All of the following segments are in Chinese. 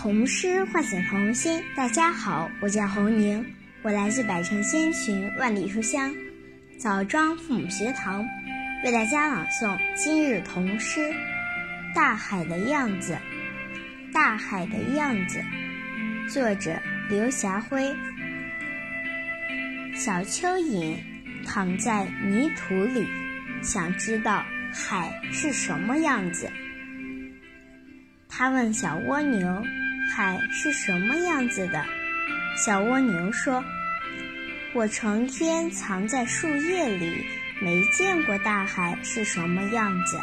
童诗唤醒童心。大家好，我叫侯宁，我来自百城千群万里书香枣庄父母学堂，为大家朗诵今日童诗《大海的样子》。大海的样子，作者刘霞辉。小蚯蚓躺在泥土里，想知道海是什么样子。他问小蜗牛：“海是什么样子的？”小蜗牛说：“我成天藏在树叶里，没见过大海是什么样子。”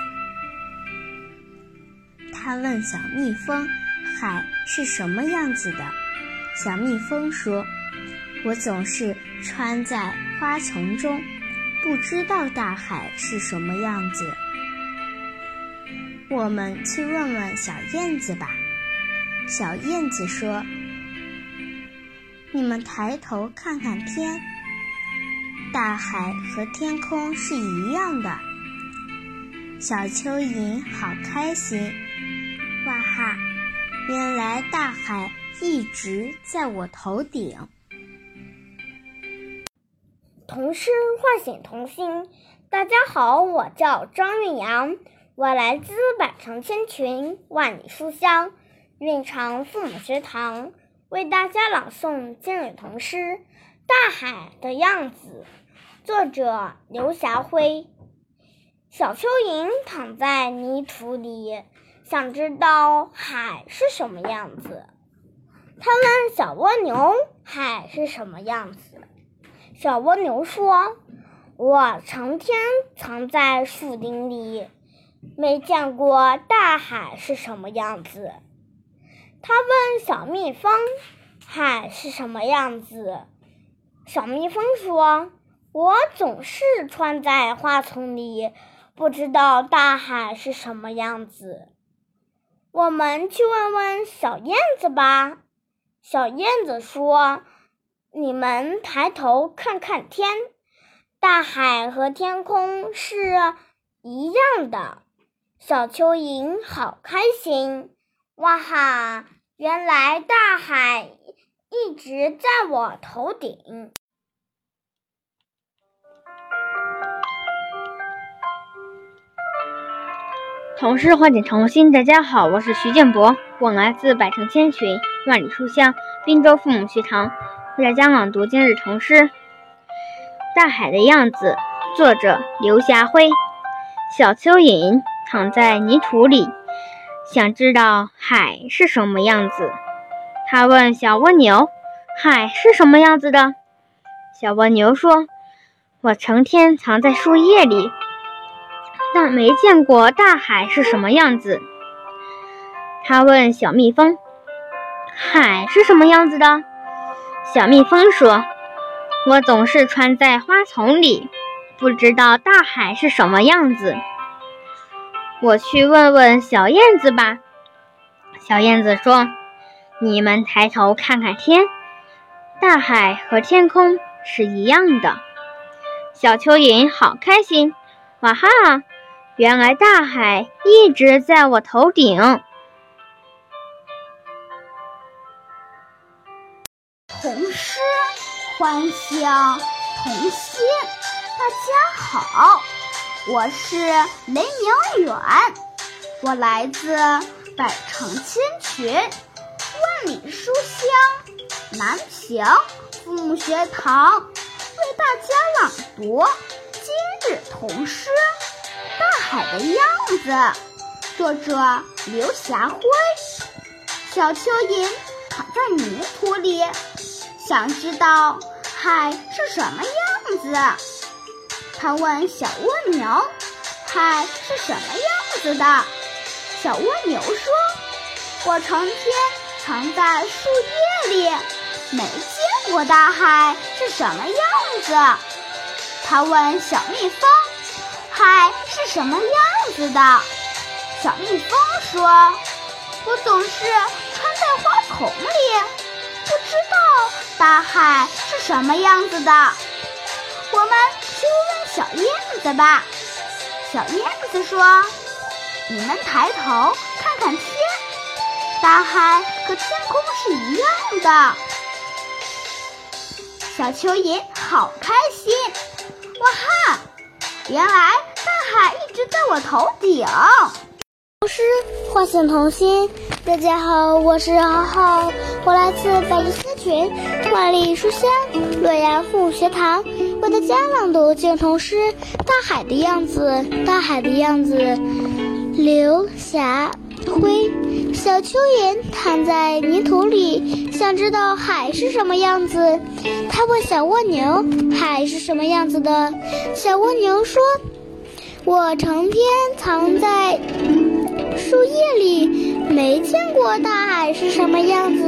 他问小蜜蜂：“海是什么样子的？”小蜜蜂说：“我总是穿在花丛中，不知道大海是什么样子。”我们去问问小燕子吧。小燕子说：“你们抬头看看天，大海和天空是一样的。”小蚯蚓好开心，哇哈！原来大海一直在我头顶。童诗唤醒童心。大家好，我叫张韵阳。我来自百城千群，万里书香，蕴藏父母学堂，为大家朗诵今日童诗《大海的样子》，作者刘霞辉。小蚯蚓躺在泥土里，想知道海是什么样子。他问小蜗牛：“海是什么样子？”小蜗牛说：“我成天藏在树林里。”没见过大海是什么样子。他问小蜜蜂：“海是什么样子？”小蜜蜂说：“我总是穿在花丛里，不知道大海是什么样子。”我们去问问小燕子吧。小燕子说：“你们抬头看看天，大海和天空是一样的。”小蚯蚓好开心，哇哈！原来大海一直在我头顶。童诗唤醒童心，大家好，我是徐建博，我来自百城千群万里书香滨州父母学堂，为大家朗读今日童诗《大海的样子》，作者刘霞辉。小蚯蚓。躺在泥土里，想知道海是什么样子。他问小蜗牛：“海是什么样子的？”小蜗牛说：“我成天藏在树叶里，但没见过大海是什么样子。”他问小蜜蜂：“海是什么样子的？”小蜜蜂说：“我总是穿在花丛里，不知道大海是什么样子。”我去问问小燕子吧。小燕子说：“你们抬头看看天，大海和天空是一样的。”小蚯蚓好开心，哇哈！原来大海一直在我头顶。童诗欢笑童心，大家好。我是雷明远，我来自百城千群，万里书香南平父母学堂，为大家朗读今日童诗《大海的样子》，作者刘霞辉。小蚯蚓躺在泥土里，想知道海是什么样子。他问小蜗牛：“海是什么样子的？”小蜗牛说：“我成天藏在树叶里，没见过大海是什么样子。”他问小蜜蜂：“海是什么样子的？”小蜜蜂说：“我总是穿在花丛里，不知道大海是什么样子的。”我们小燕子吧。小燕子说：“你们抬头看看天，大海和天空是一样的。小蚯蚓好开心，哇哈！原来大海一直在我头顶。童诗唤醒童心，大家好，我是浩浩，我来自百里千群万里书香洛阳父母学堂，为大家朗读经童诗《大海的样子》。大海的样子，刘霞辉。小蚯蚓躺在泥土里，想知道海是什么样子。他问小蜗牛：“海是什么样子的？”小蜗牛说：“我成天藏在。”树叶里没见过大海是什么样子。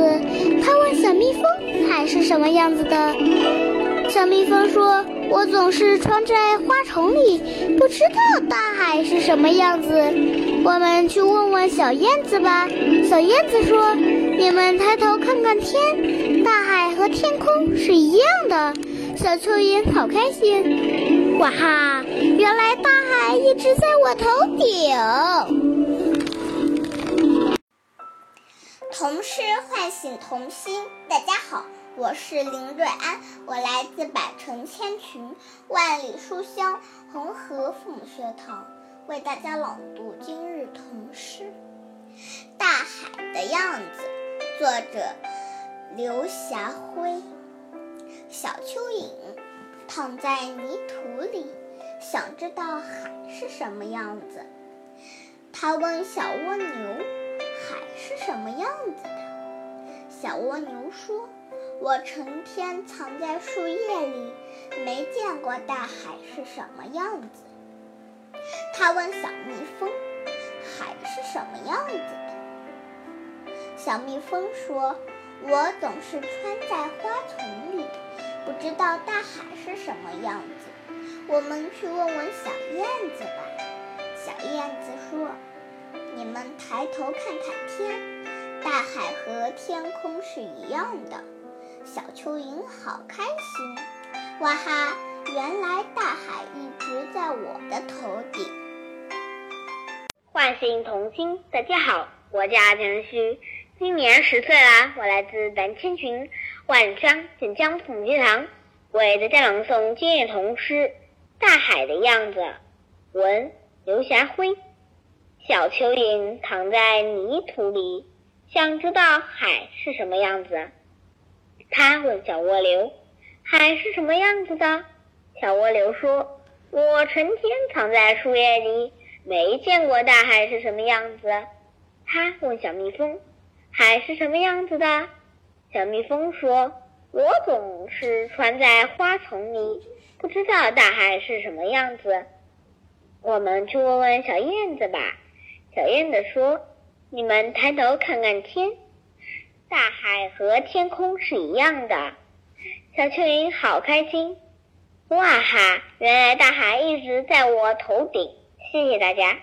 他问小蜜蜂：“海是什么样子的？”小蜜蜂说：“我总是穿在花丛里，不知道大海是什么样子。”我们去问问小燕子吧。小燕子说：“你们抬头看看天，大海和天空是一样的。”小蚯蚓好开心，哇哈！原来大海一直在我头顶。童诗唤醒童心，大家好，我是林瑞安，我来自百城千群、万里书香红河父母学堂，为大家朗读今日童诗《大海的样子》，作者刘霞辉。小蚯蚓躺在泥土里，想知道海是什么样子。他问小蜗牛。海是什么样子的？小蜗牛说：“我成天藏在树叶里，没见过大海是什么样子。”他问小蜜蜂：“海是什么样子的？”小蜜蜂说：“我总是穿在花丛里，不知道大海是什么样子。”我们去问问小燕子吧。小燕子说。你们抬头看看天，大海和天空是一样的。小蚯蚓好开心，哇哈！原来大海一直在我的头顶。唤醒童心，大家好，我叫田旭，今年十岁啦。我来自南千群万山锦江父母学堂，为大家朗诵今日童诗《大海的样子》，文刘霞辉。小蚯蚓躺在泥土里，想知道海是什么样子。他问小蜗牛：“海是什么样子的？”小蜗牛说：“我成天藏在树叶里，没见过大海是什么样子。”他问小蜜蜂：“海是什么样子的？”小蜜蜂说：“我总是穿在花丛里，不知道大海是什么样子。”我们去问问小燕子吧。小燕子说：“你们抬头看看天，大海和天空是一样的。”小蚯蚓好开心，哇哈！原来大海一直在我头顶。谢谢大家。